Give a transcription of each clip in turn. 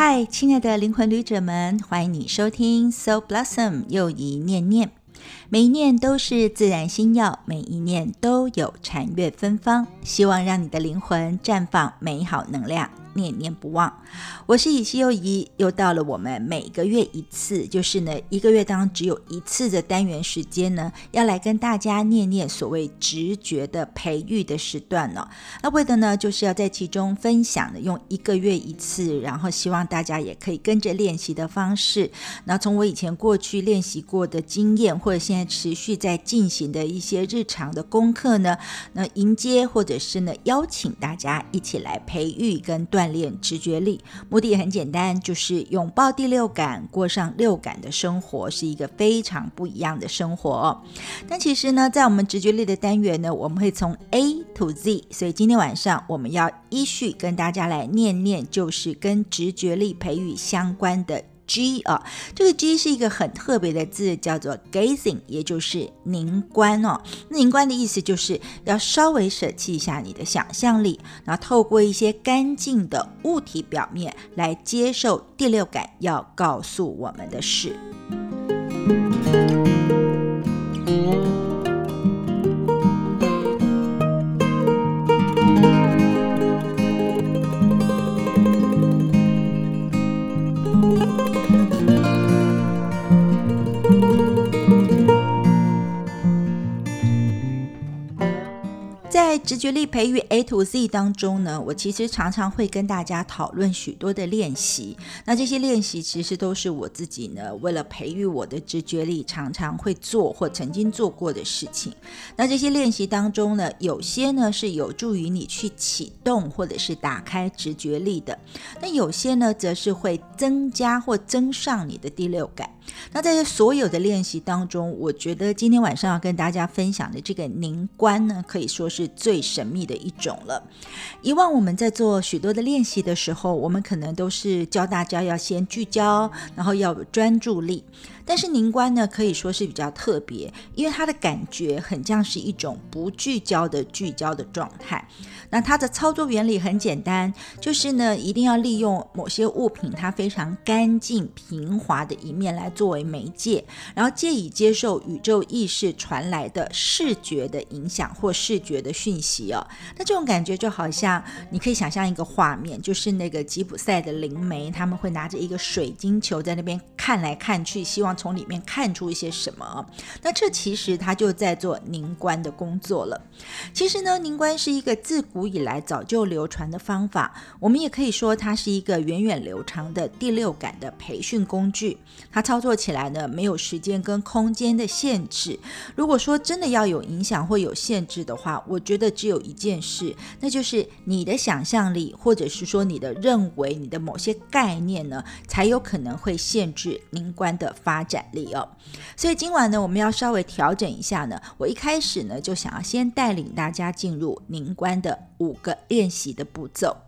嗨，亲爱的灵魂旅者们，欢迎你收听 Soul Blossom 又一念念，每一念都是自然心药，每一念都有禅悦芬芳，希望让你的灵魂绽放美好能量。念念不忘，我是以西又怡，又到了我们每个月一次，就是呢一个月当中只有一次的单元时间呢，要来跟大家念念所谓直觉的培育的时段呢。那为的呢，就是要在其中分享的，用一个月一次，然后希望大家也可以跟着练习的方式，那从我以前过去练习过的经验，或者现在持续在进行的一些日常的功课呢，那迎接或者是呢邀请大家一起来培育跟锻。练直觉力，目的很简单，就是拥抱第六感，过上六感的生活，是一个非常不一样的生活。但其实呢，在我们直觉力的单元呢，我们会从 A to Z，所以今天晚上我们要依序跟大家来念念，就是跟直觉力培育相关的。G 啊，这个 G 是一个很特别的字，叫做 gazing，也就是凝观哦。凝观的意思就是要稍微舍弃一下你的想象力，然后透过一些干净的物体表面来接受第六感要告诉我们的事。觉力培育 A to Z 当中呢，我其实常常会跟大家讨论许多的练习。那这些练习其实都是我自己呢，为了培育我的直觉力，常常会做或曾经做过的事情。那这些练习当中呢，有些呢是有助于你去启动或者是打开直觉力的，那有些呢则是会增加或增上你的第六感。那在这所有的练习当中，我觉得今天晚上要跟大家分享的这个凝观呢，可以说是最神秘的一种了。以往我们在做许多的练习的时候，我们可能都是教大家要先聚焦，然后要有专注力。但是凝观呢，可以说是比较特别，因为它的感觉很像是一种不聚焦的聚焦的状态。那它的操作原理很简单，就是呢，一定要利用某些物品它非常干净平滑的一面来作为媒介，然后借以接受宇宙意识传来的视觉的影响或视觉的讯息哦。那这种感觉就好像你可以想象一个画面，就是那个吉普赛的灵媒，他们会拿着一个水晶球在那边看来看去，希望从里面看出一些什么。那这其实他就在做凝观的工作了。其实呢，凝观是一个自古古以来早就流传的方法，我们也可以说它是一个源远流长的第六感的培训工具。它操作起来呢，没有时间跟空间的限制。如果说真的要有影响或有限制的话，我觉得只有一件事，那就是你的想象力，或者是说你的认为、你的某些概念呢，才有可能会限制灵观的发展力哦。所以今晚呢，我们要稍微调整一下呢。我一开始呢，就想要先带领大家进入灵观的五个练习的步骤。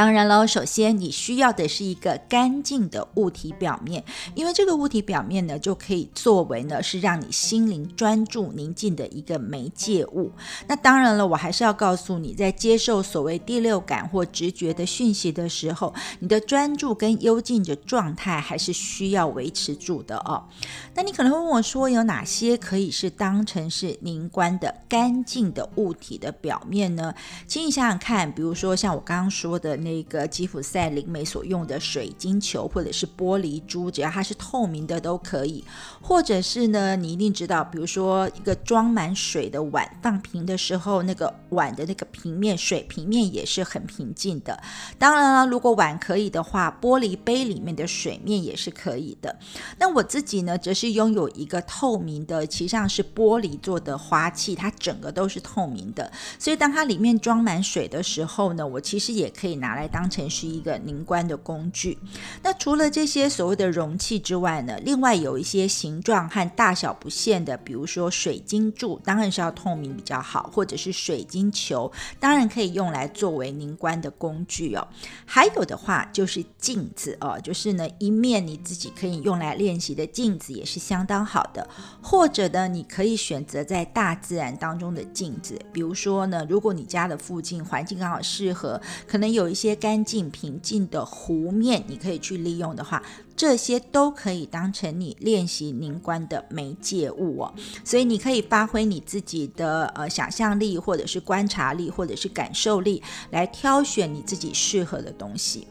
当然了，首先你需要的是一个干净的物体表面，因为这个物体表面呢，就可以作为呢是让你心灵专注宁静的一个媒介物。那当然了，我还是要告诉你，在接受所谓第六感或直觉的讯息的时候，你的专注跟幽静的状态还是需要维持住的哦。那你可能会问我说，有哪些可以是当成是凝观的干净的物体的表面呢？请你想想看，比如说像我刚刚说的那。那个吉普赛灵媒所用的水晶球，或者是玻璃珠，只要它是透明的都可以。或者是呢，你一定知道，比如说一个装满水的碗放平的时候，那个碗的那个平面水平面也是很平静的。当然了，如果碗可以的话，玻璃杯里面的水面也是可以的。那我自己呢，则是拥有一个透明的，其实上是玻璃做的花器，它整个都是透明的。所以当它里面装满水的时候呢，我其实也可以拿来。来当成是一个凝观的工具。那除了这些所谓的容器之外呢，另外有一些形状和大小不限的，比如说水晶柱，当然是要透明比较好，或者是水晶球，当然可以用来作为凝观的工具哦。还有的话就是镜子哦，就是呢一面你自己可以用来练习的镜子也是相当好的。或者呢，你可以选择在大自然当中的镜子，比如说呢，如果你家的附近环境刚好适合，可能有一些。干净平静的湖面，你可以去利用的话，这些都可以当成你练习凝观的媒介物哦。所以你可以发挥你自己的呃想象力，或者是观察力，或者是感受力，来挑选你自己适合的东西。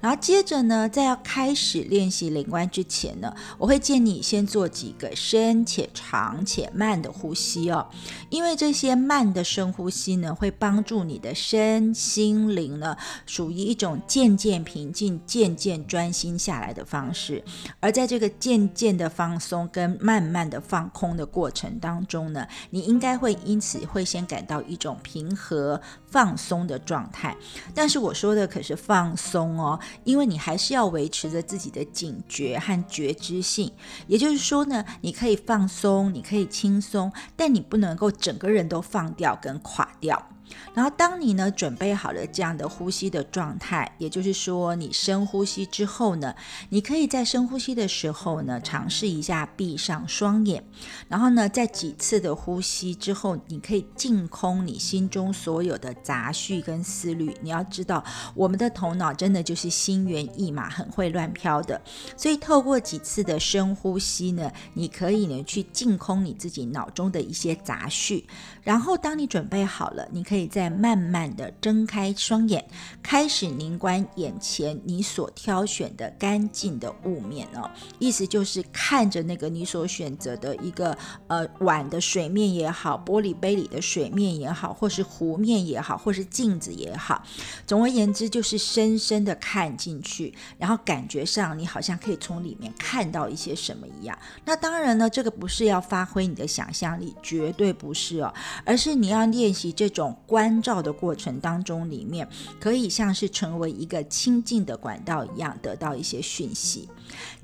然后接着呢，在要开始练习灵观之前呢，我会建议你先做几个深且长且慢的呼吸哦，因为这些慢的深呼吸呢，会帮助你的身心灵呢，属于一种渐渐平静、渐渐专心下来的方式。而在这个渐渐的放松跟慢慢的放空的过程当中呢，你应该会因此会先感到一种平和放松的状态。但是我说的可是放松哦。因为你还是要维持着自己的警觉和觉知性，也就是说呢，你可以放松，你可以轻松，但你不能够整个人都放掉跟垮掉。然后，当你呢准备好了这样的呼吸的状态，也就是说，你深呼吸之后呢，你可以在深呼吸的时候呢，尝试一下闭上双眼，然后呢，在几次的呼吸之后，你可以净空你心中所有的杂绪跟思虑。你要知道，我们的头脑真的就是心猿意马，很会乱飘的。所以，透过几次的深呼吸呢，你可以呢去净空你自己脑中的一些杂绪。然后，当你准备好了，你可以再慢慢的睁开双眼，开始凝观眼前你所挑选的干净的雾面哦。意思就是看着那个你所选择的一个呃碗的水面也好，玻璃杯里的水面也好，或是湖面也好，或是镜子也好。总而言之，就是深深的看进去，然后感觉上你好像可以从里面看到一些什么一样。那当然呢，这个不是要发挥你的想象力，绝对不是哦。而是你要练习这种关照的过程当中，里面可以像是成为一个清净的管道一样，得到一些讯息。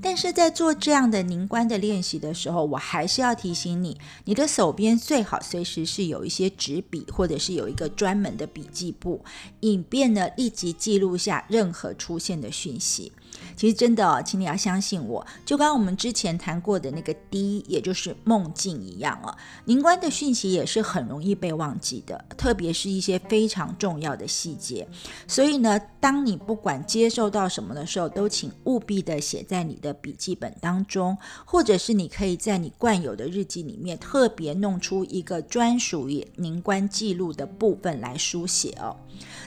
但是在做这样的凝观的练习的时候，我还是要提醒你，你的手边最好随时是有一些纸笔，或者是有一个专门的笔记簿，以便呢立即记录下任何出现的讯息。其实真的哦，请你要相信我，就刚我们之前谈过的那个 D，也就是梦境一样哦。凝观的讯息也是很容易被忘记的，特别是一些非常重要的细节。所以呢，当你不管接受到什么的时候，都请务必的写在你的笔记本当中，或者是你可以在你惯有的日记里面特别弄出一个专属于凝观记录的部分来书写哦。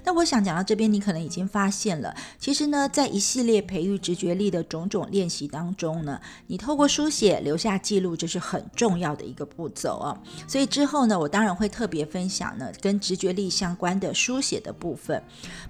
那我想讲到这边，你可能已经发现了，其实呢，在一系列培育直觉力的种种练习当中呢，你透过书写留下记录，这是很重要的一个步骤啊。所以之后呢，我当然会特别分享呢跟直觉力相关的书写的部分。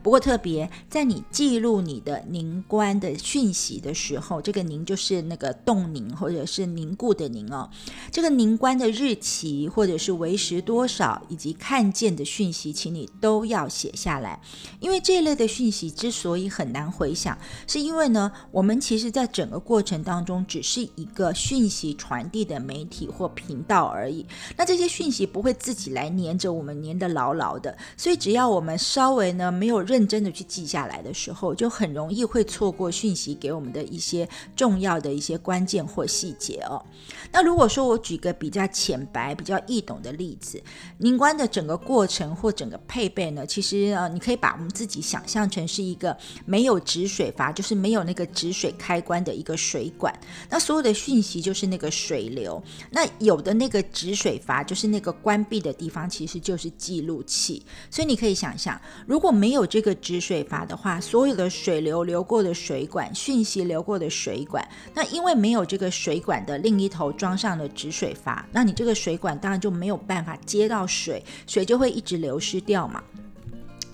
不过特别在你记录你的凝观的讯息的时候，这个凝就是那个冻凝或者是凝固的凝哦，这个凝观的日期或者是为时多少，以及看见的讯息，请你都要写下。来，因为这一类的讯息之所以很难回想，是因为呢，我们其实在整个过程当中只是一个讯息传递的媒体或频道而已。那这些讯息不会自己来黏着我们，黏得牢牢的。所以只要我们稍微呢没有认真的去记下来的时候，就很容易会错过讯息给我们的一些重要的一些关键或细节哦。那如果说我举个比较浅白、比较易懂的例子，凝观的整个过程或整个配备呢，其实呃。你可以把我们自己想象成是一个没有止水阀，就是没有那个止水开关的一个水管。那所有的讯息就是那个水流。那有的那个止水阀，就是那个关闭的地方，其实就是记录器。所以你可以想象，如果没有这个止水阀的话，所有的水流流过的水管，讯息流过的水管，那因为没有这个水管的另一头装上了止水阀，那你这个水管当然就没有办法接到水，水就会一直流失掉嘛。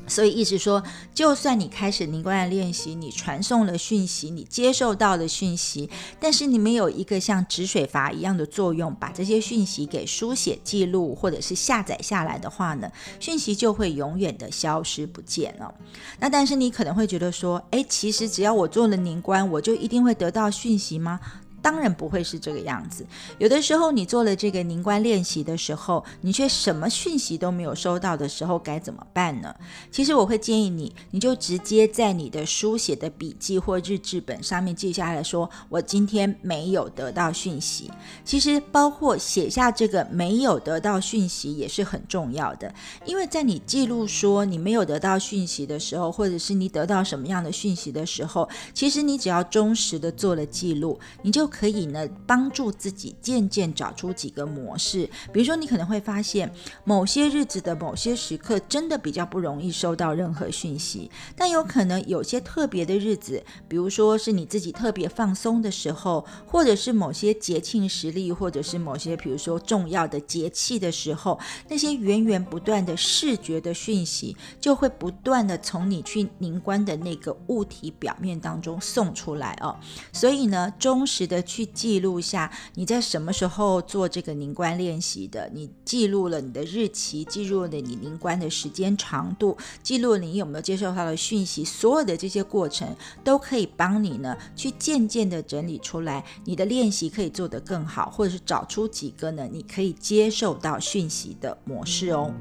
所以，意思说，就算你开始凝观的练习，你传送了讯息，你接受到的讯息，但是你没有一个像止水阀一样的作用，把这些讯息给书写记录或者是下载下来的话呢，讯息就会永远的消失不见了。那但是你可能会觉得说，诶，其实只要我做了凝观，我就一定会得到讯息吗？当然不会是这个样子。有的时候你做了这个凝观练习的时候，你却什么讯息都没有收到的时候，该怎么办呢？其实我会建议你，你就直接在你的书写的笔记或日志本上面记下来说，我今天没有得到讯息。其实包括写下这个没有得到讯息也是很重要的，因为在你记录说你没有得到讯息的时候，或者是你得到什么样的讯息的时候，其实你只要忠实的做了记录，你就可以呢帮助自己渐渐找出几个模式。比如说，你可能会发现某些日子的某些时刻真的比较不容易收到任何讯息，但有可能有些特别的日子，比如说是你自己特别放松的时候，或者是某些节庆时例，或者是某些比如说重要的节气的时候，那些源源不断的视觉的讯息就会不断的从你去凝观的那个物体表面当中送出来哦。所以呢，忠实的去记录下你在什么时候做这个凝观练习的，你记录了你的日期，记录了你凝观的时间长度，记录你有没有接受到的讯息，所有的这些过程都可以帮你呢去渐渐的整理出来，你的练习可以做得更好，或者是找出几个呢你可以接受到讯息的模式哦。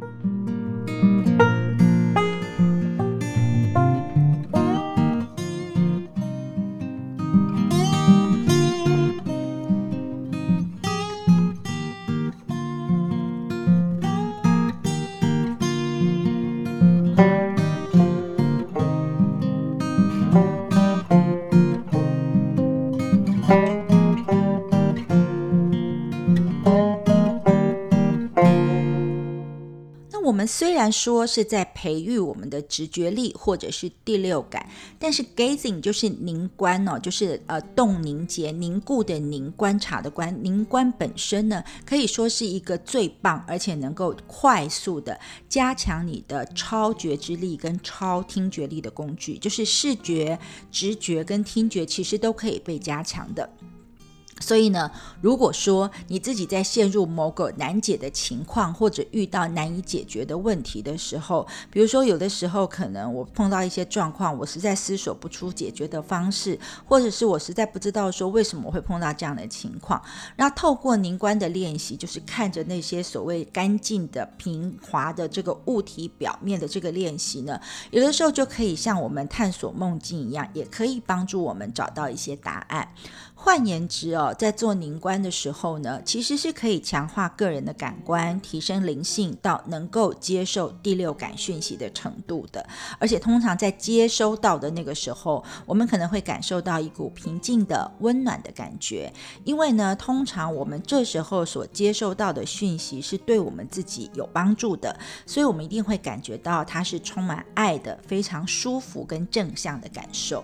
虽然说是在培育我们的直觉力或者是第六感，但是 gazing 就是凝观哦，就是呃动凝结、凝固的凝，观察的观，凝观本身呢，可以说是一个最棒而且能够快速的加强你的超觉知力跟超听觉力的工具，就是视觉、直觉跟听觉其实都可以被加强的。所以呢，如果说你自己在陷入某个难解的情况，或者遇到难以解决的问题的时候，比如说有的时候可能我碰到一些状况，我实在思索不出解决的方式，或者是我实在不知道说为什么会碰到这样的情况，那透过凝观的练习，就是看着那些所谓干净的平滑的这个物体表面的这个练习呢，有的时候就可以像我们探索梦境一样，也可以帮助我们找到一些答案。换言之哦，在做凝观的时候呢，其实是可以强化个人的感官，提升灵性到能够接受第六感讯息的程度的。而且通常在接收到的那个时候，我们可能会感受到一股平静的、温暖的感觉。因为呢，通常我们这时候所接收到的讯息是对我们自己有帮助的，所以我们一定会感觉到它是充满爱的，非常舒服跟正向的感受。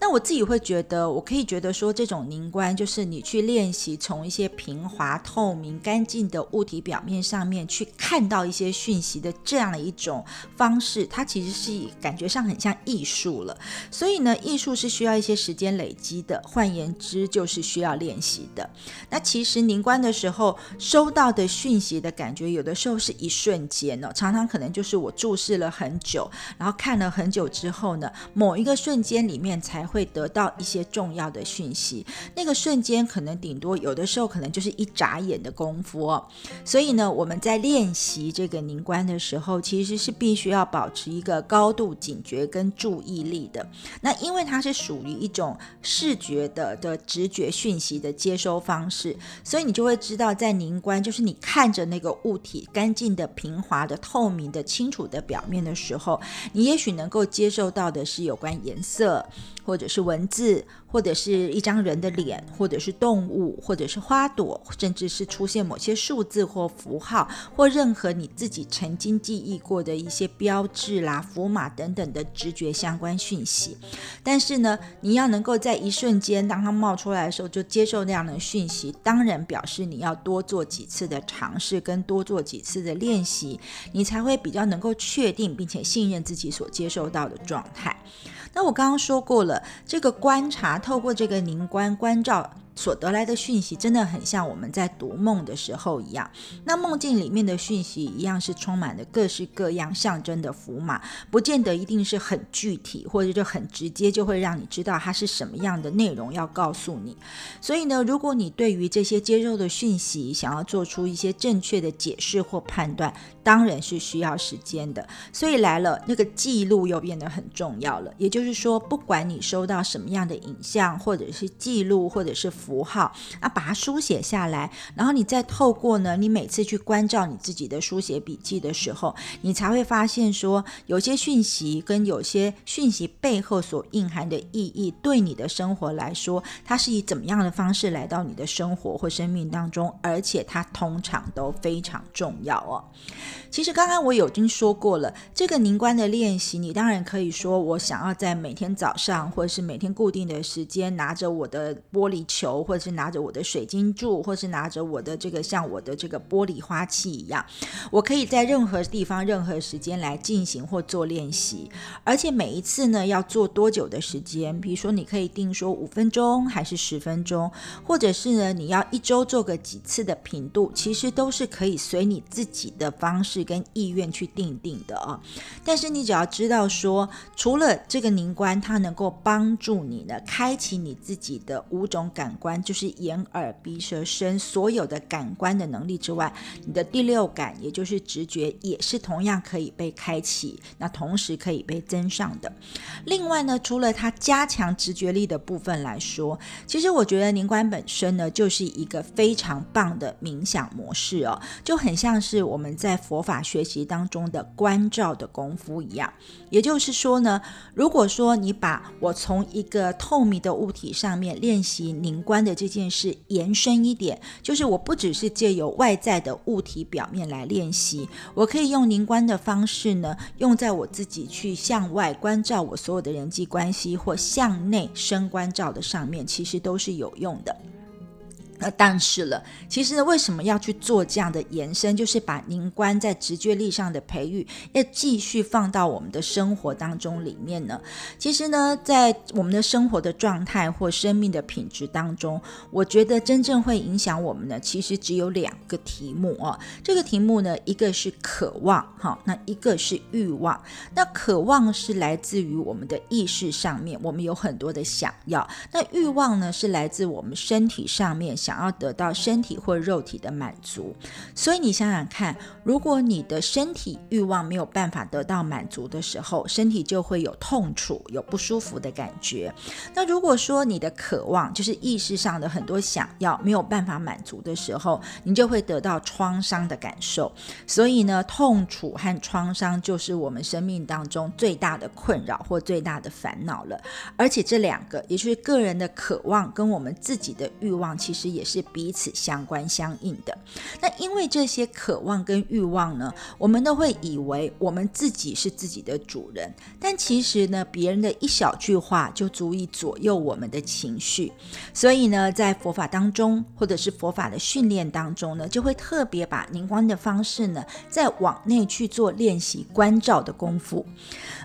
那我自己会觉得，我可以觉得说，这种凝观就是你去练习从一些平滑、透明、干净的物体表面上面去看到一些讯息的这样的一种方式，它其实是感觉上很像艺术了。所以呢，艺术是需要一些时间累积的，换言之，就是需要练习的。那其实凝观的时候收到的讯息的感觉，有的时候是一瞬间哦，常常可能就是我注视了很久，然后看了很久之后呢，某一个瞬间里面才。会得到一些重要的讯息，那个瞬间可能顶多有的时候可能就是一眨眼的功夫哦。所以呢，我们在练习这个凝观的时候，其实是必须要保持一个高度警觉跟注意力的。那因为它是属于一种视觉的的直觉讯息的接收方式，所以你就会知道，在凝观就是你看着那个物体干净的、平滑的、透明的、清楚的表面的时候，你也许能够接受到的是有关颜色。或者是文字，或者是一张人的脸，或者是动物，或者是花朵，甚至是出现某些数字或符号，或任何你自己曾经记忆过的一些标志啦、符码等等的直觉相关讯息。但是呢，你要能够在一瞬间，当它冒出来的时候就接受那样的讯息，当然表示你要多做几次的尝试，跟多做几次的练习，你才会比较能够确定并且信任自己所接受到的状态。那我刚刚说过了，这个观察透过这个凝观关照。所得来的讯息，真的很像我们在读梦的时候一样。那梦境里面的讯息一样是充满了各式各样象征的符码，不见得一定是很具体，或者就很直接，就会让你知道它是什么样的内容要告诉你。所以呢，如果你对于这些接受的讯息想要做出一些正确的解释或判断，当然是需要时间的。所以来了，那个记录又变得很重要了。也就是说，不管你收到什么样的影像，或者是记录，或者是符符号，啊，把它书写下来，然后你再透过呢，你每次去关照你自己的书写笔记的时候，你才会发现说，有些讯息跟有些讯息背后所蕴含的意义，对你的生活来说，它是以怎么样的方式来到你的生活或生命当中，而且它通常都非常重要哦。其实刚刚我有已经说过了，这个凝观的练习，你当然可以说，我想要在每天早上，或者是每天固定的时间，拿着我的玻璃球，或者是拿着我的水晶柱，或是拿着我的这个像我的这个玻璃花器一样，我可以在任何地方、任何时间来进行或做练习。而且每一次呢，要做多久的时间？比如说，你可以定说五分钟，还是十分钟，或者是呢，你要一周做个几次的频度，其实都是可以随你自己的方式。跟意愿去定定的啊，但是你只要知道说，除了这个凝观，它能够帮助你呢，开启你自己的五种感官，就是眼、耳、鼻、舌、身所有的感官的能力之外，你的第六感，也就是直觉，也是同样可以被开启，那同时可以被增上的。另外呢，除了它加强直觉力的部分来说，其实我觉得凝关本身呢，就是一个非常棒的冥想模式哦，就很像是我们在佛法。法学习当中的关照的功夫一样，也就是说呢，如果说你把我从一个透明的物体上面练习凝关的这件事延伸一点，就是我不只是借由外在的物体表面来练习，我可以用凝观的方式呢，用在我自己去向外关照我所有的人际关系，或向内深关照的上面，其实都是有用的。那但是了，其实呢，为什么要去做这样的延伸？就是把您关在直觉力上的培育，要继续放到我们的生活当中里面呢？其实呢，在我们的生活的状态或生命的品质当中，我觉得真正会影响我们的，其实只有两个题目哦。这个题目呢，一个是渴望，哈，那一个是欲望。那渴望是来自于我们的意识上面，我们有很多的想要；那欲望呢，是来自我们身体上面想。想要得到身体或肉体的满足，所以你想想看，如果你的身体欲望没有办法得到满足的时候，身体就会有痛楚、有不舒服的感觉。那如果说你的渴望就是意识上的很多想要没有办法满足的时候，你就会得到创伤的感受。所以呢，痛楚和创伤就是我们生命当中最大的困扰或最大的烦恼了。而且这两个，也就是个人的渴望跟我们自己的欲望，其实也。也是彼此相关相应的。那因为这些渴望跟欲望呢，我们都会以为我们自己是自己的主人，但其实呢，别人的一小句话就足以左右我们的情绪。所以呢，在佛法当中，或者是佛法的训练当中呢，就会特别把凝观的方式呢，再往内去做练习关照的功夫。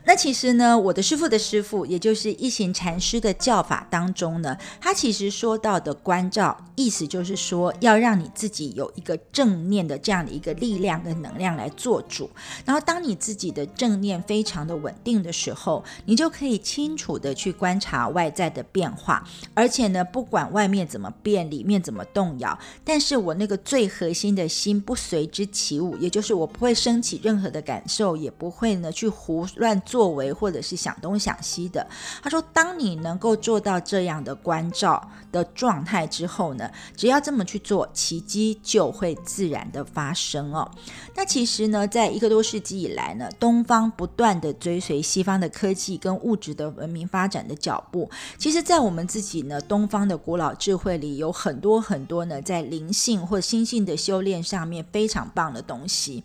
那其实呢，我的师傅的师傅，也就是一行禅师的教法当中呢，他其实说到的关照，意思就是说，要让你自己有一个正念的这样的一个力量跟能量来做主。然后，当你自己的正念非常的稳定的时候，你就可以清楚的去观察外在的变化。而且呢，不管外面怎么变，里面怎么动摇，但是我那个最核心的心不随之起舞，也就是我不会升起任何的感受，也不会呢去胡乱。作为或者是想东想西的，他说：“当你能够做到这样的关照的状态之后呢，只要这么去做，奇迹就会自然的发生哦。那其实呢，在一个多世纪以来呢，东方不断的追随西方的科技跟物质的文明发展的脚步，其实，在我们自己呢，东方的古老智慧里，有很多很多呢，在灵性或心性的修炼上面非常棒的东西。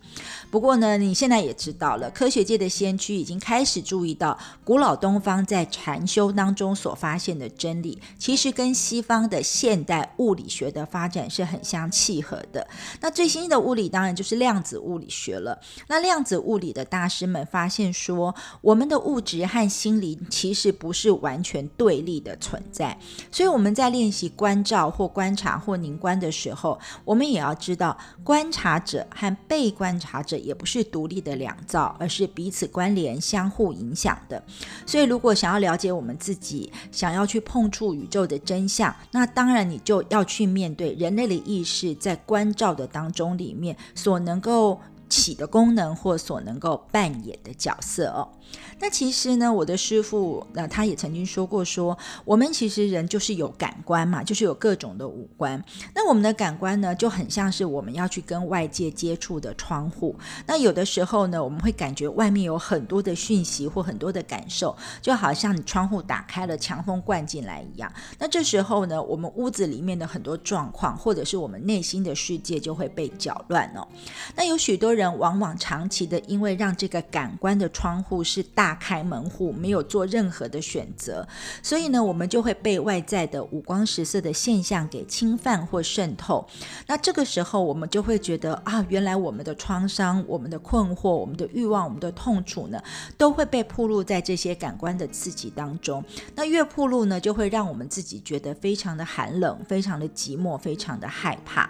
不过呢，你现在也知道了，科学界的先驱已经开。始注意到古老东方在禅修当中所发现的真理，其实跟西方的现代物物理学的发展是很相契合的。那最新的物理当然就是量子物理学了。那量子物理的大师们发现说，我们的物质和心灵其实不是完全对立的存在。所以我们在练习关照或观察或凝观的时候，我们也要知道，观察者和被观察者也不是独立的两造，而是彼此关联、相互影响的。所以，如果想要了解我们自己，想要去碰触宇宙的真相，那当然你就要要去面对人类的意识在关照的当中里面所能够起的功能或所能够扮演的角色哦。那其实呢，我的师傅那他也曾经说过，说我们其实人就是有感官嘛，就是有各种的五官。那我们的感官呢，就很像是我们要去跟外界接触的窗户。那有的时候呢，我们会感觉外面有很多的讯息或很多的感受，就好像你窗户打开了，强风灌进来一样。那这时候呢，我们屋子里面的很多状况，或者是我们内心的世界就会被搅乱哦。那有许多人人往往长期的，因为让这个感官的窗户是大开门户，没有做任何的选择，所以呢，我们就会被外在的五光十色的现象给侵犯或渗透。那这个时候，我们就会觉得啊，原来我们的创伤、我们的困惑、我们的欲望、我们的痛楚呢，都会被铺露在这些感官的刺激当中。那越铺露呢，就会让我们自己觉得非常的寒冷、非常的寂寞、非常的害怕。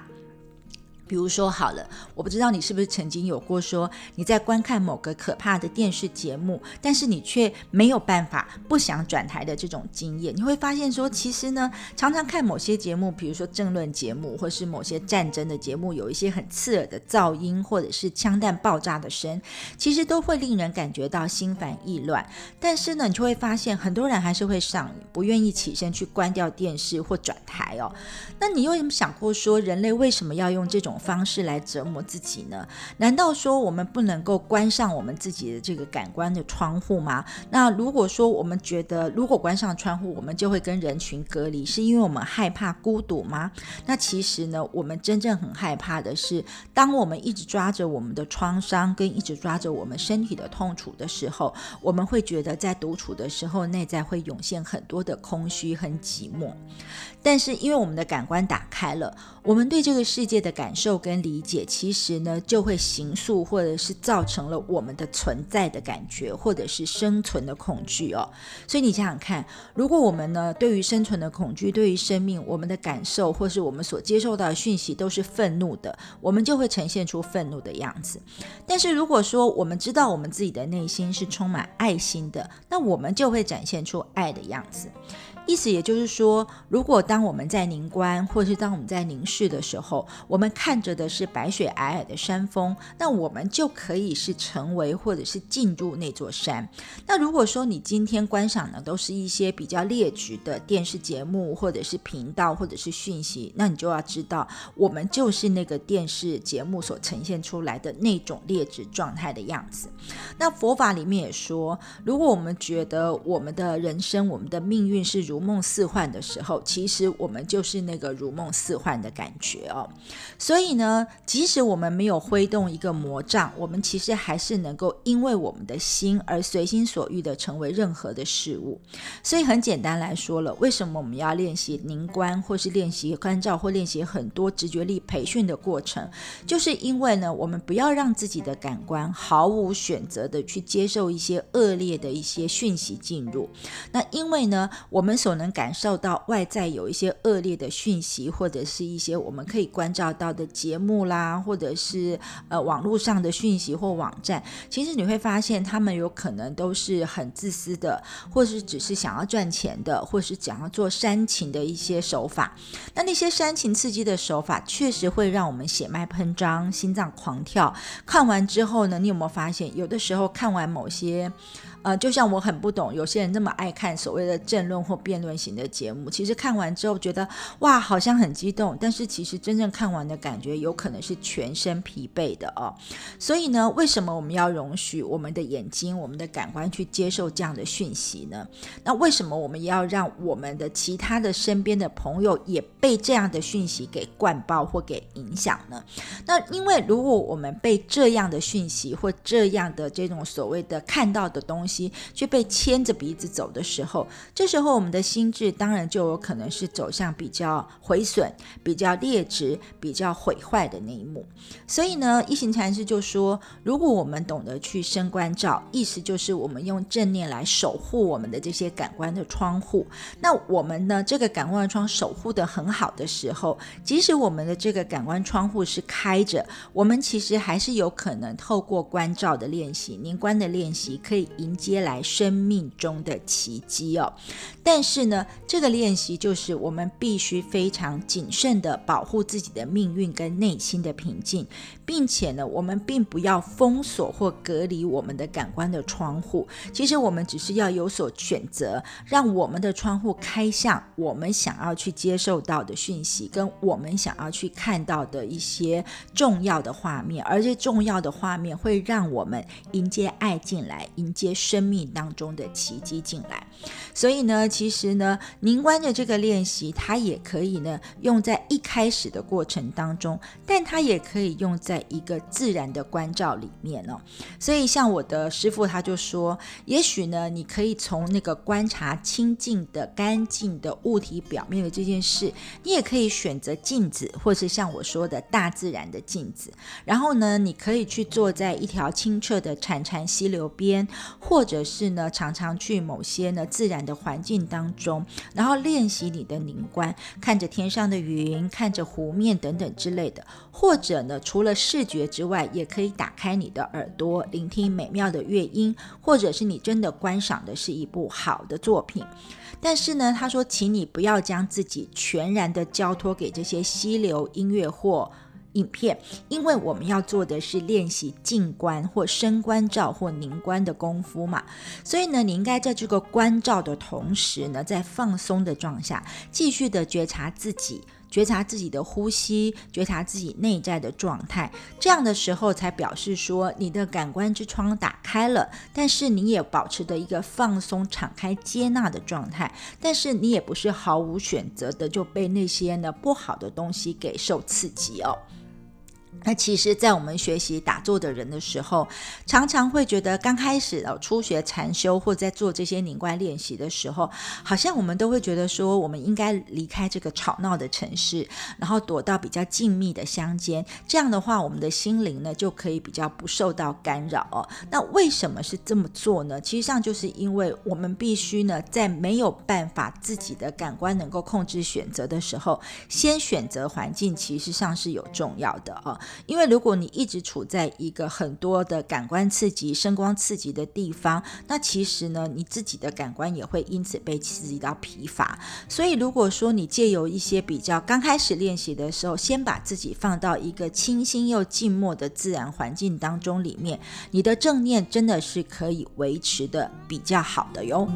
比如说好了，我不知道你是不是曾经有过说你在观看某个可怕的电视节目，但是你却没有办法不想转台的这种经验。你会发现说，其实呢，常常看某些节目，比如说政论节目，或是某些战争的节目，有一些很刺耳的噪音，或者是枪弹爆炸的声，其实都会令人感觉到心烦意乱。但是呢，你就会发现很多人还是会上瘾，不愿意起身去关掉电视或转台哦。那你有没有想过说，人类为什么要用这种？方式来折磨自己呢？难道说我们不能够关上我们自己的这个感官的窗户吗？那如果说我们觉得如果关上窗户，我们就会跟人群隔离，是因为我们害怕孤独吗？那其实呢，我们真正很害怕的是，当我们一直抓着我们的创伤，跟一直抓着我们身体的痛楚的时候，我们会觉得在独处的时候，内在会涌现很多的空虚和寂寞。但是因为我们的感官打开了，我们对这个世界的感受跟理解，其实呢就会形塑或者是造成了我们的存在的感觉，或者是生存的恐惧哦。所以你想想看，如果我们呢对于生存的恐惧，对于生命，我们的感受或是我们所接受到的讯息都是愤怒的，我们就会呈现出愤怒的样子。但是如果说我们知道我们自己的内心是充满爱心的，那我们就会展现出爱的样子。意思也就是说，如果当我们在凝观，或是当我们在凝视的时候，我们看着的是白雪皑皑的山峰，那我们就可以是成为或者是进入那座山。那如果说你今天观赏的都是一些比较劣质的电视节目，或者是频道，或者是讯息，那你就要知道，我们就是那个电视节目所呈现出来的那种劣质状态的样子。那佛法里面也说，如果我们觉得我们的人生、我们的命运是如梦似幻的时候，其实我们就是那个如梦似幻的感觉哦。所以呢，即使我们没有挥动一个魔杖，我们其实还是能够因为我们的心而随心所欲的成为任何的事物。所以很简单来说了，为什么我们要练习凝观，或是练习关照，或练习很多直觉力培训的过程，就是因为呢，我们不要让自己的感官毫无选择的去接受一些恶劣的一些讯息进入。那因为呢，我们所能感受到外在有一些恶劣的讯息，或者是一些我们可以关照到的节目啦，或者是呃网络上的讯息或网站，其实你会发现他们有可能都是很自私的，或是只是想要赚钱的，或是想要做煽情的一些手法。那那些煽情刺激的手法，确实会让我们血脉喷张、心脏狂跳。看完之后呢，你有没有发现，有的时候看完某些。呃，就像我很不懂，有些人那么爱看所谓的政论或辩论型的节目，其实看完之后觉得哇，好像很激动，但是其实真正看完的感觉有可能是全身疲惫的哦。所以呢，为什么我们要容许我们的眼睛、我们的感官去接受这样的讯息呢？那为什么我们要让我们的其他的身边的朋友也被这样的讯息给灌爆或给影响呢？那因为如果我们被这样的讯息或这样的这种所谓的看到的东西，西，却被牵着鼻子走的时候，这时候我们的心智当然就有可能是走向比较毁损、比较劣质、比较毁坏的那一幕。所以呢，一行禅师就说，如果我们懂得去升关照，意思就是我们用正念来守护我们的这些感官的窗户。那我们呢，这个感官窗守护的很好的时候，即使我们的这个感官窗户是开着，我们其实还是有可能透过关照的练习、凝观的练习，可以迎接来生命中的奇迹哦。但是呢，这个练习就是我们必须非常谨慎的保护自己的命运跟内心的平静，并且呢，我们并不要封锁或隔离我们的感官的窗户。其实我们只是要有所选择，让我们的窗户开向我们想要去接受到的讯息，跟我们想要去看到的一些重要的画面，而这重要的画面会让我们迎接爱进来，迎接生命当中的奇迹进来。所以呢。其实呢，凝观的这个练习，它也可以呢用在一开始的过程当中，但它也可以用在一个自然的关照里面哦。所以像我的师傅他就说，也许呢，你可以从那个观察清净的、干净的物体表面的这件事，你也可以选择镜子，或是像我说的大自然的镜子。然后呢，你可以去坐在一条清澈的潺潺溪流边，或或者是呢，常常去某些呢自然的环境。当中，然后练习你的凝观，看着天上的云，看着湖面等等之类的，或者呢，除了视觉之外，也可以打开你的耳朵，聆听美妙的乐音，或者是你真的观赏的是一部好的作品。但是呢，他说，请你不要将自己全然的交托给这些溪流音乐或。影片，因为我们要做的是练习静观或深观照或凝观的功夫嘛，所以呢，你应该在这个观照的同时呢，在放松的状态下，继续的觉察自己，觉察自己的呼吸，觉察自己内在的状态，这样的时候才表示说你的感官之窗打开了，但是你也保持着一个放松、敞开、接纳的状态，但是你也不是毫无选择的就被那些呢不好的东西给受刺激哦。那其实，在我们学习打坐的人的时候，常常会觉得刚开始哦初学禅修或在做这些凝观练习的时候，好像我们都会觉得说，我们应该离开这个吵闹的城市，然后躲到比较静谧的乡间。这样的话，我们的心灵呢就可以比较不受到干扰哦。那为什么是这么做呢？其实上就是因为我们必须呢，在没有办法自己的感官能够控制选择的时候，先选择环境，其实上是有重要的哦。因为如果你一直处在一个很多的感官刺激、声光刺激的地方，那其实呢，你自己的感官也会因此被刺激到疲乏。所以，如果说你借由一些比较刚开始练习的时候，先把自己放到一个清新又静默的自然环境当中里面，你的正念真的是可以维持的比较好的哟。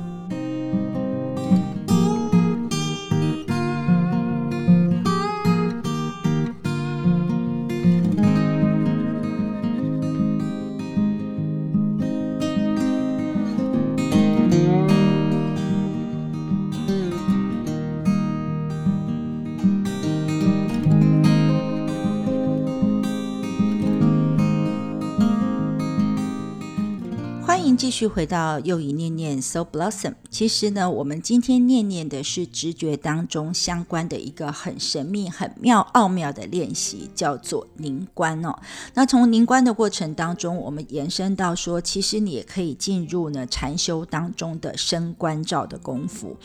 继续回到又一念念 so blossom。其实呢，我们今天念念的是直觉当中相关的一个很神秘、很妙、奥妙的练习，叫做凝观哦。那从凝观的过程当中，我们延伸到说，其实你也可以进入呢禅修当中的深观照的功夫。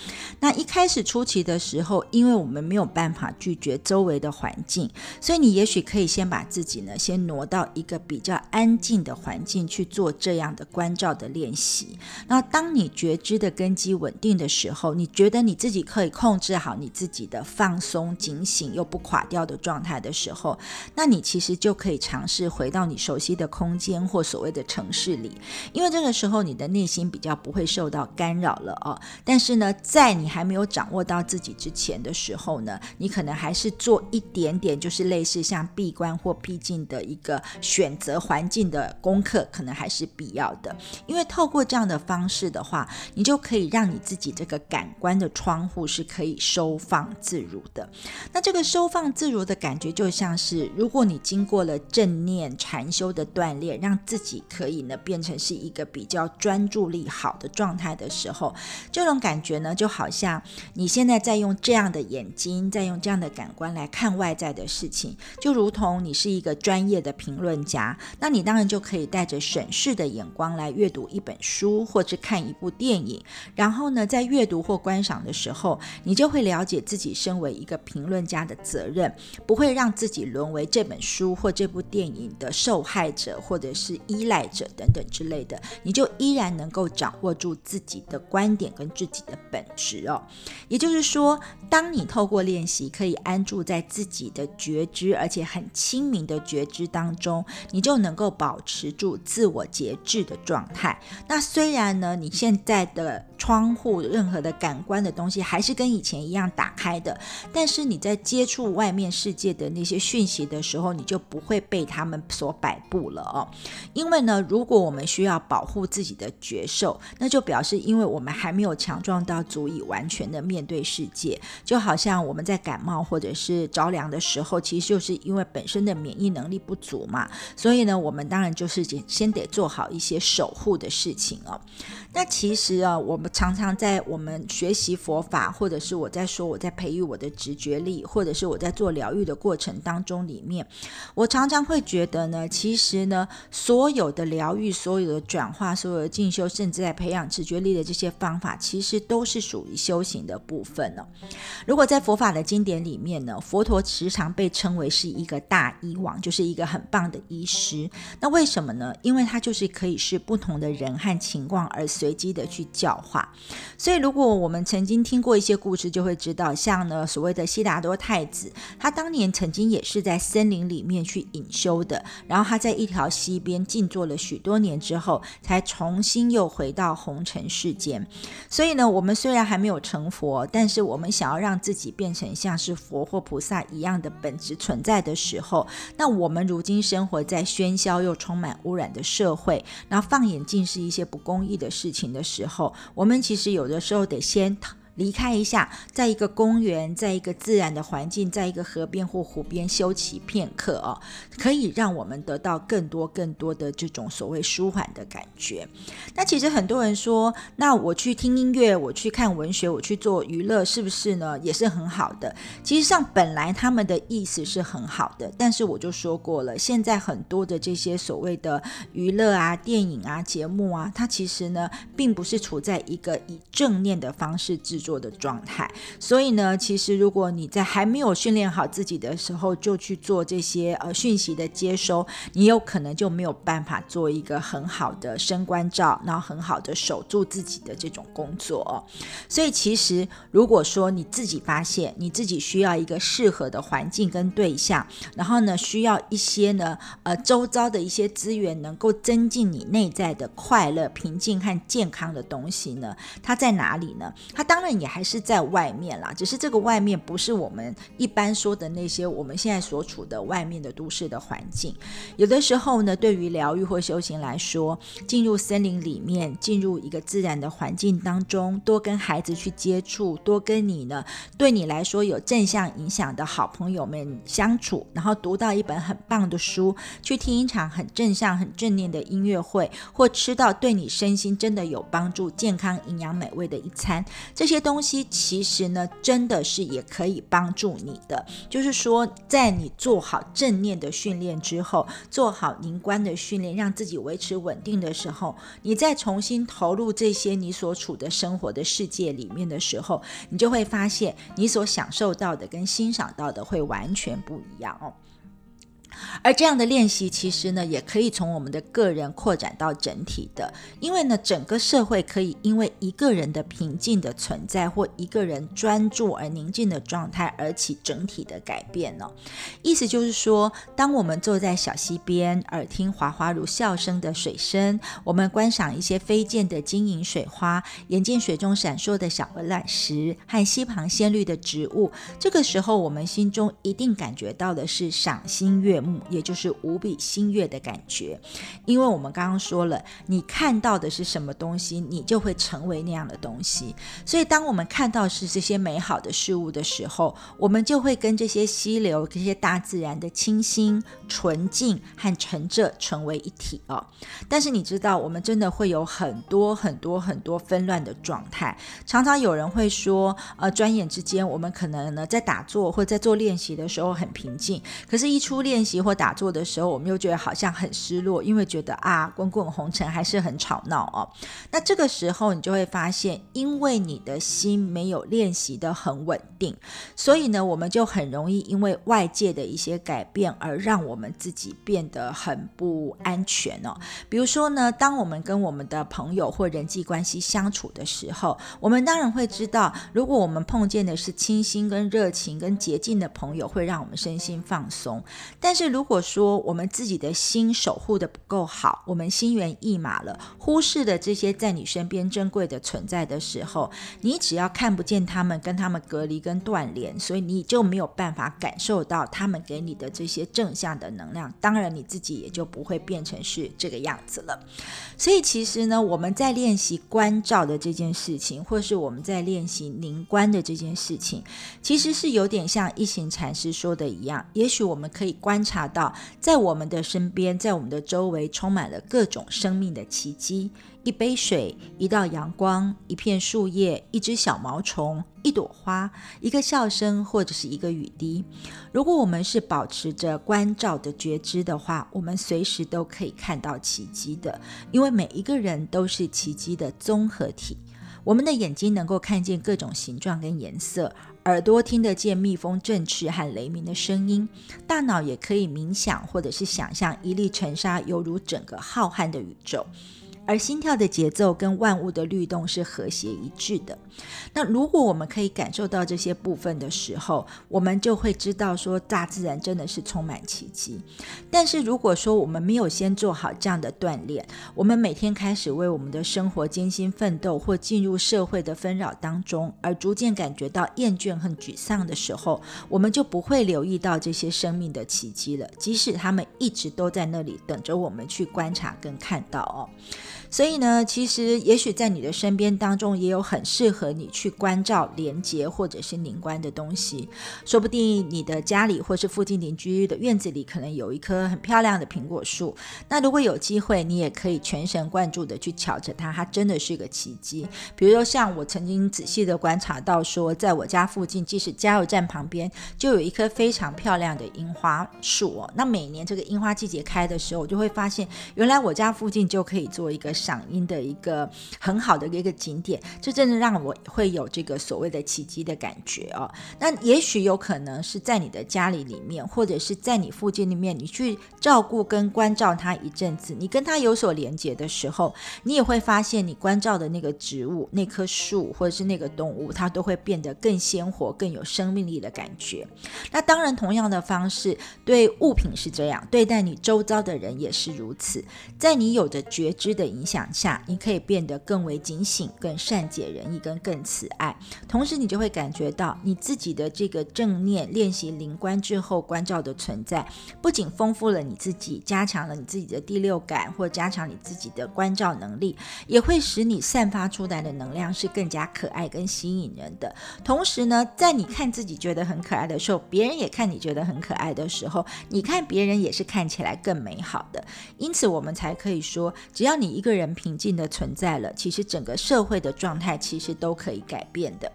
那一开始初期的时候，因为我们没有办法拒绝周围的环境，所以你也许可以先把自己呢先挪到一个比较安静的环境去做这样的关照。的练练习，那当你觉知的根基稳定的时候，你觉得你自己可以控制好你自己的放松、警醒又不垮掉的状态的时候，那你其实就可以尝试回到你熟悉的空间或所谓的城市里，因为这个时候你的内心比较不会受到干扰了哦。但是呢，在你还没有掌握到自己之前的时候呢，你可能还是做一点点，就是类似像闭关或僻静的一个选择环境的功课，可能还是必要的。因为为透过这样的方式的话，你就可以让你自己这个感官的窗户是可以收放自如的。那这个收放自如的感觉，就像是如果你经过了正念禅修的锻炼，让自己可以呢变成是一个比较专注力好的状态的时候，这种感觉呢，就好像你现在在用这样的眼睛，在用这样的感官来看外在的事情，就如同你是一个专业的评论家，那你当然就可以带着审视的眼光来阅读一本书，或者看一部电影，然后呢，在阅读或观赏的时候，你就会了解自己身为一个评论家的责任，不会让自己沦为这本书或这部电影的受害者，或者是依赖者等等之类的，你就依然能够掌握住自己的观点跟自己的本质哦。也就是说，当你透过练习可以安住在自己的觉知，而且很清明的觉知当中，你就能够保持住自我节制的状态。那虽然呢，你现在的窗户任何的感官的东西还是跟以前一样打开的，但是你在接触外面世界的那些讯息的时候，你就不会被他们所摆布了哦。因为呢，如果我们需要保护自己的觉受，那就表示因为我们还没有强壮到足以完全的面对世界，就好像我们在感冒或者是着凉的时候，其实就是因为本身的免疫能力不足嘛。所以呢，我们当然就是先先得做好一些守护的事情哦。那其实啊，我们常常在我们学习佛法，或者是我在说我在培育我的直觉力，或者是我在做疗愈的过程当中里面，我常常会觉得呢，其实呢，所有的疗愈、所有的转化、所有的进修，甚至在培养直觉力的这些方法，其实都是属于修行的部分呢。如果在佛法的经典里面呢，佛陀时常被称为是一个大医王，就是一个很棒的医师。那为什么呢？因为他就是可以是不同的人和情况而。随机的去教化，所以如果我们曾经听过一些故事，就会知道，像呢所谓的悉达多太子，他当年曾经也是在森林里面去隐修的，然后他在一条溪边静坐了许多年之后，才重新又回到红尘世间。所以呢，我们虽然还没有成佛，但是我们想要让自己变成像是佛或菩萨一样的本质存在的时候，那我们如今生活在喧嚣又充满污染的社会，然后放眼尽是一些不公义的事。情的时候，我们我们其实有的时候得先。离开一下，在一个公园，在一个自然的环境，在一个河边或湖边休息片刻哦，可以让我们得到更多更多的这种所谓舒缓的感觉。那其实很多人说，那我去听音乐，我去看文学，我去做娱乐，是不是呢？也是很好的。其实上本来他们的意思是很好的，但是我就说过了，现在很多的这些所谓的娱乐啊、电影啊、节目啊，它其实呢，并不是处在一个以正念的方式制作。做的状态，所以呢，其实如果你在还没有训练好自己的时候就去做这些呃讯息的接收，你有可能就没有办法做一个很好的升官照，然后很好的守住自己的这种工作。所以其实如果说你自己发现你自己需要一个适合的环境跟对象，然后呢需要一些呢呃周遭的一些资源能够增进你内在的快乐、平静和健康的东西呢，它在哪里呢？它当然。也还是在外面啦，只是这个外面不是我们一般说的那些我们现在所处的外面的都市的环境。有的时候呢，对于疗愈或修行来说，进入森林里面，进入一个自然的环境当中，多跟孩子去接触，多跟你呢，对你来说有正向影响的好朋友们相处，然后读到一本很棒的书，去听一场很正向、很正念的音乐会，或吃到对你身心真的有帮助、健康、营养、美味的一餐，这些。东西其实呢，真的是也可以帮助你的。就是说，在你做好正念的训练之后，做好凝观的训练，让自己维持稳定的时候，你再重新投入这些你所处的生活的世界里面的时候，你就会发现，你所享受到的跟欣赏到的会完全不一样哦。而这样的练习，其实呢，也可以从我们的个人扩展到整体的，因为呢，整个社会可以因为一个人的平静的存在，或一个人专注而宁静的状态而起整体的改变呢。意思就是说，当我们坐在小溪边，耳听哗哗如笑声的水声，我们观赏一些飞溅的晶莹水花，眼见水中闪烁的小鹅卵石和溪旁鲜绿的植物，这个时候，我们心中一定感觉到的是赏心悦目。目，也就是无比心悦的感觉。因为我们刚刚说了，你看到的是什么东西，你就会成为那样的东西。所以，当我们看到是这些美好的事物的时候，我们就会跟这些溪流、这些大自然的清新、纯净和澄澈成为一体哦。但是，你知道，我们真的会有很多很多很多纷乱的状态。常常有人会说，呃，转眼之间，我们可能呢在打坐或在做练习的时候很平静，可是，一出练习或打坐的时候，我们又觉得好像很失落，因为觉得啊，滚滚红尘还是很吵闹哦。那这个时候，你就会发现，因为你的心没有练习的很稳定，所以呢，我们就很容易因为外界的一些改变而让我们自己变得很不安全哦。比如说呢，当我们跟我们的朋友或人际关系相处的时候，我们当然会知道，如果我们碰见的是清新、跟热情、跟洁净的朋友，会让我们身心放松。但是如果说我们自己的心守护的不够好，我们心猿意马了，忽视了这些在你身边珍贵的存在的时候，你只要看不见他们，跟他们隔离跟断联，所以你就没有办法感受到他们给你的这些正向的能量。当然，你自己也就不会变成是这个样子了。所以其实呢，我们在练习关照的这件事情，或是我们在练习凝观的这件事情，其实是有点像一行禅师说的一样。也许我们可以观察到，在我们的身边，在我们的周围，充满了各种生命的奇迹。一杯水，一道阳光，一片树叶，一只小毛虫，一朵花，一个笑声，或者是一个雨滴。如果我们是保持着关照的觉知的话，我们随时都可以看到奇迹的，因为每一个人都是奇迹的综合体。我们的眼睛能够看见各种形状跟颜色，耳朵听得见蜜蜂振翅和雷鸣的声音，大脑也可以冥想或者是想象一粒尘沙犹如整个浩瀚的宇宙。而心跳的节奏跟万物的律动是和谐一致的。那如果我们可以感受到这些部分的时候，我们就会知道说大自然真的是充满奇迹。但是如果说我们没有先做好这样的锻炼，我们每天开始为我们的生活艰辛奋斗，或进入社会的纷扰当中，而逐渐感觉到厌倦和沮丧的时候，我们就不会留意到这些生命的奇迹了。即使他们一直都在那里等着我们去观察跟看到哦。所以呢，其实也许在你的身边当中，也有很适合你去关照、连接或者是凝观的东西。说不定你的家里或是附近邻居的院子里，可能有一棵很漂亮的苹果树。那如果有机会，你也可以全神贯注的去瞧着它，它真的是一个奇迹。比如说，像我曾经仔细的观察到，说在我家附近，即使加油站旁边，就有一棵非常漂亮的樱花树哦。那每年这个樱花季节开的时候，我就会发现，原来我家附近就可以做一个。赏樱的一个很好的一个景点，这真的让我会有这个所谓的奇迹的感觉哦。那也许有可能是在你的家里里面，或者是在你附近里面，你去照顾跟关照它一阵子，你跟它有所连接的时候，你也会发现你关照的那个植物、那棵树或者是那个动物，它都会变得更鲜活、更有生命力的感觉。那当然，同样的方式对物品是这样，对待你周遭的人也是如此。在你有着觉知的影。想下，你可以变得更为警醒、更善解人意、跟更慈爱。同时，你就会感觉到你自己的这个正念练习灵观之后，关照的存在，不仅丰富了你自己，加强了你自己的第六感，或加强你自己的关照能力，也会使你散发出来的能量是更加可爱、跟吸引人的。同时呢，在你看自己觉得很可爱的时候，别人也看你觉得很可爱的时候，你看别人也是看起来更美好的。因此，我们才可以说，只要你一个人。人平静的存在了，其实整个社会的状态其实都可以改变的。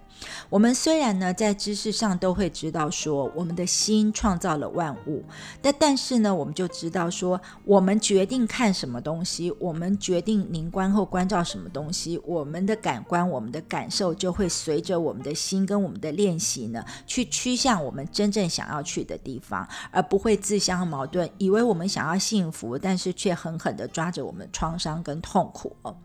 我们虽然呢在知识上都会知道说我们的心创造了万物，但但是呢我们就知道说我们决定看什么东西，我们决定凝观后关照什么东西，我们的感官、我们的感受就会随着我们的心跟我们的练习呢去趋向我们真正想要去的地方，而不会自相矛盾，以为我们想要幸福，但是却狠狠的抓着我们创伤跟痛苦哦。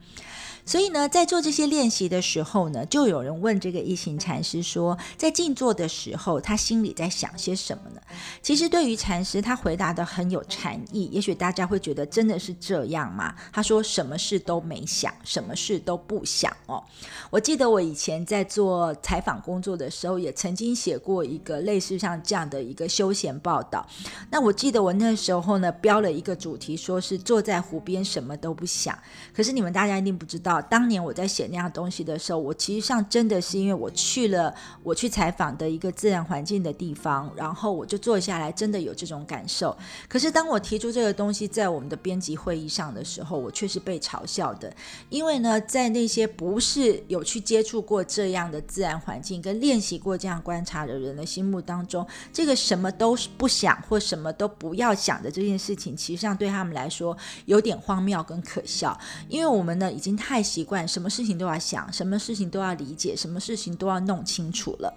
所以呢，在做这些练习的时候呢，就有人问这个一行禅师说，在静坐的时候，他心里在想些什么呢？其实对于禅师，他回答的很有禅意。也许大家会觉得真的是这样吗？他说什么事都没想，什么事都不想哦。我记得我以前在做采访工作的时候，也曾经写过一个类似像这样的一个休闲报道。那我记得我那时候呢，标了一个主题，说是坐在湖边什么都不想。可是你们大家一定不知道，当年我在写那样东西的时候，我其实上真的是因为我去了我去采访的一个自然环境的地方，然后我就坐下来，真的有这种感受。可是当我提出这个东西在我们的编辑会议上的时候，我却是被嘲笑的，因为呢，在那些不是有去接触过这样的自然环境跟练习过这样观察的人的心目当中，这个什么都不想或什么都不要想的这件事情，其实上对他们来说有点荒谬跟可笑。因为我们呢已经太习惯什么事情都要想，什么事情都要理解，什么事情都要弄清楚了。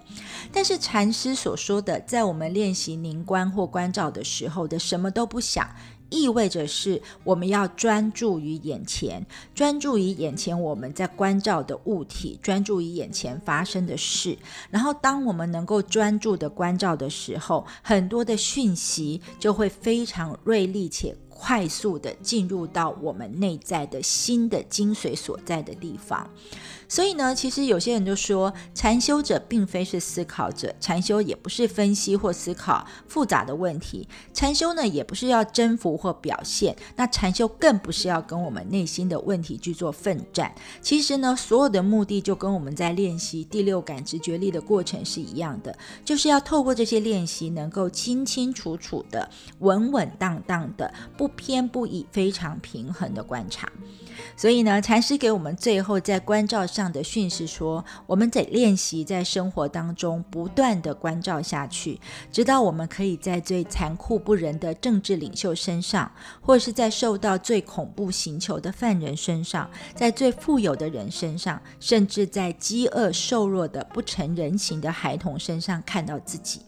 但是禅师所说的，在我们练习凝观或关照的时候的什么都不想，意味着是我们要专注于眼前，专注于眼前我们在关照的物体，专注于眼前发生的事。然后，当我们能够专注的关照的时候，很多的讯息就会非常锐利且。快速的进入到我们内在的新的精髓所在的地方。所以呢，其实有些人就说，禅修者并非是思考者，禅修也不是分析或思考复杂的问题，禅修呢也不是要征服或表现，那禅修更不是要跟我们内心的问题去做奋战。其实呢，所有的目的就跟我们在练习第六感直觉力的过程是一样的，就是要透过这些练习，能够清清楚楚的、稳稳当当的、不偏不倚、非常平衡的观察。所以呢，禅师给我们最后在关照上的训示说，我们得练习在生活当中不断的关照下去，直到我们可以在最残酷不仁的政治领袖身上，或是在受到最恐怖刑求的犯人身上，在最富有的人身上，甚至在饥饿瘦弱的不成人形的孩童身上看到自己。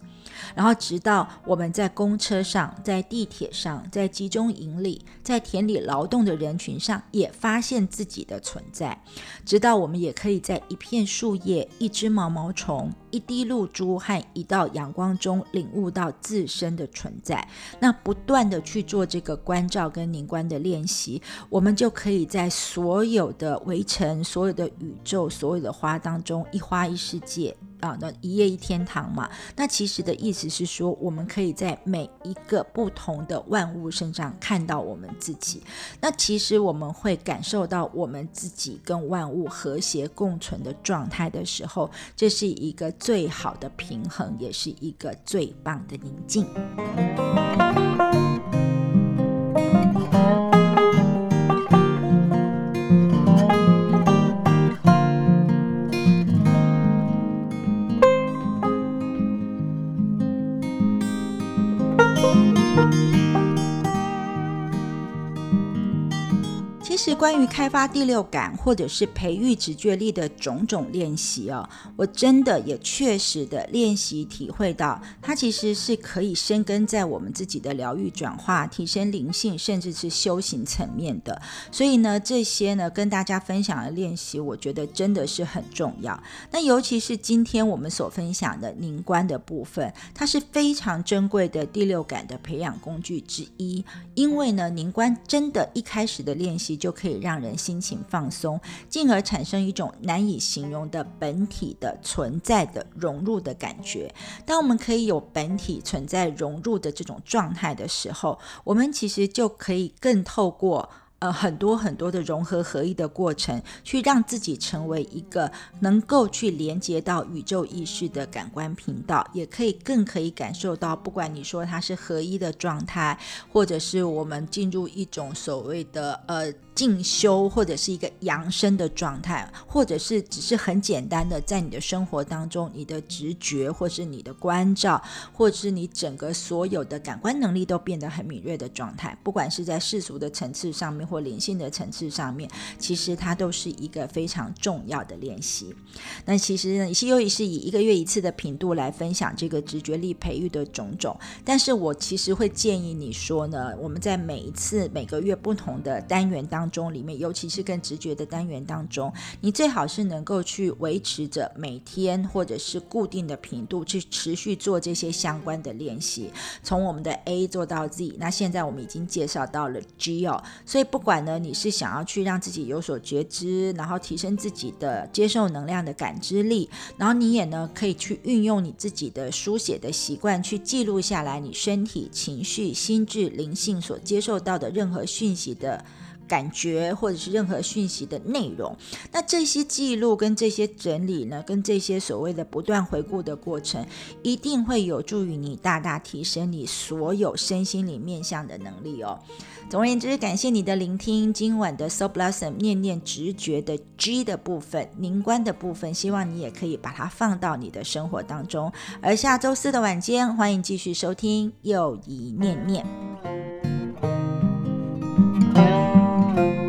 然后，直到我们在公车上、在地铁上、在集中营里、在田里劳动的人群上，也发现自己的存在；直到我们也可以在一片树叶、一只毛毛虫、一滴露珠和一道阳光中领悟到自身的存在。那不断的去做这个关照跟凝观的练习，我们就可以在所有的围城、所有的宇宙、所有的花当中，一花一世界。啊，那一夜一天堂嘛，那其实的意思是说，我们可以在每一个不同的万物身上看到我们自己。那其实我们会感受到我们自己跟万物和谐共存的状态的时候，这是一个最好的平衡，也是一个最棒的宁静。是关于开发第六感，或者是培育直觉力的种种练习哦。我真的也确实的练习体会到，它其实是可以生根在我们自己的疗愈、转化、提升灵性，甚至是修行层面的。所以呢，这些呢跟大家分享的练习，我觉得真的是很重要。那尤其是今天我们所分享的凝观的部分，它是非常珍贵的第六感的培养工具之一。因为呢，凝观真的一开始的练习就就可以让人心情放松，进而产生一种难以形容的本体的存在的融入的感觉。当我们可以有本体存在融入的这种状态的时候，我们其实就可以更透过。呃，很多很多的融合合一的过程，去让自己成为一个能够去连接到宇宙意识的感官频道，也可以更可以感受到，不管你说它是合一的状态，或者是我们进入一种所谓的呃。进修或者是一个扬升的状态，或者是只是很简单的在你的生活当中，你的直觉，或是你的关照，或是你整个所有的感官能力都变得很敏锐的状态，不管是在世俗的层次上面或灵性的层次上面，其实它都是一个非常重要的练习。那其实呢，西优也是以一个月一次的频度来分享这个直觉力培育的种种，但是我其实会建议你说呢，我们在每一次每个月不同的单元当。中里面，尤其是更直觉的单元当中，你最好是能够去维持着每天或者是固定的频度去持续做这些相关的练习，从我们的 A 做到 Z，那现在我们已经介绍到了 G 哦，所以不管呢你是想要去让自己有所觉知，然后提升自己的接受能量的感知力，然后你也呢可以去运用你自己的书写的习惯去记录下来你身体、情绪、心智、灵性所接受到的任何讯息的。感觉或者是任何讯息的内容，那这些记录跟这些整理呢，跟这些所谓的不断回顾的过程，一定会有助于你大大提升你所有身心里面向的能力哦。总而言之，感谢你的聆听，今晚的 So Blossom 念念直觉的 G 的部分，凝观的部分，希望你也可以把它放到你的生活当中。而下周四的晚间，欢迎继续收听又一念念。thank you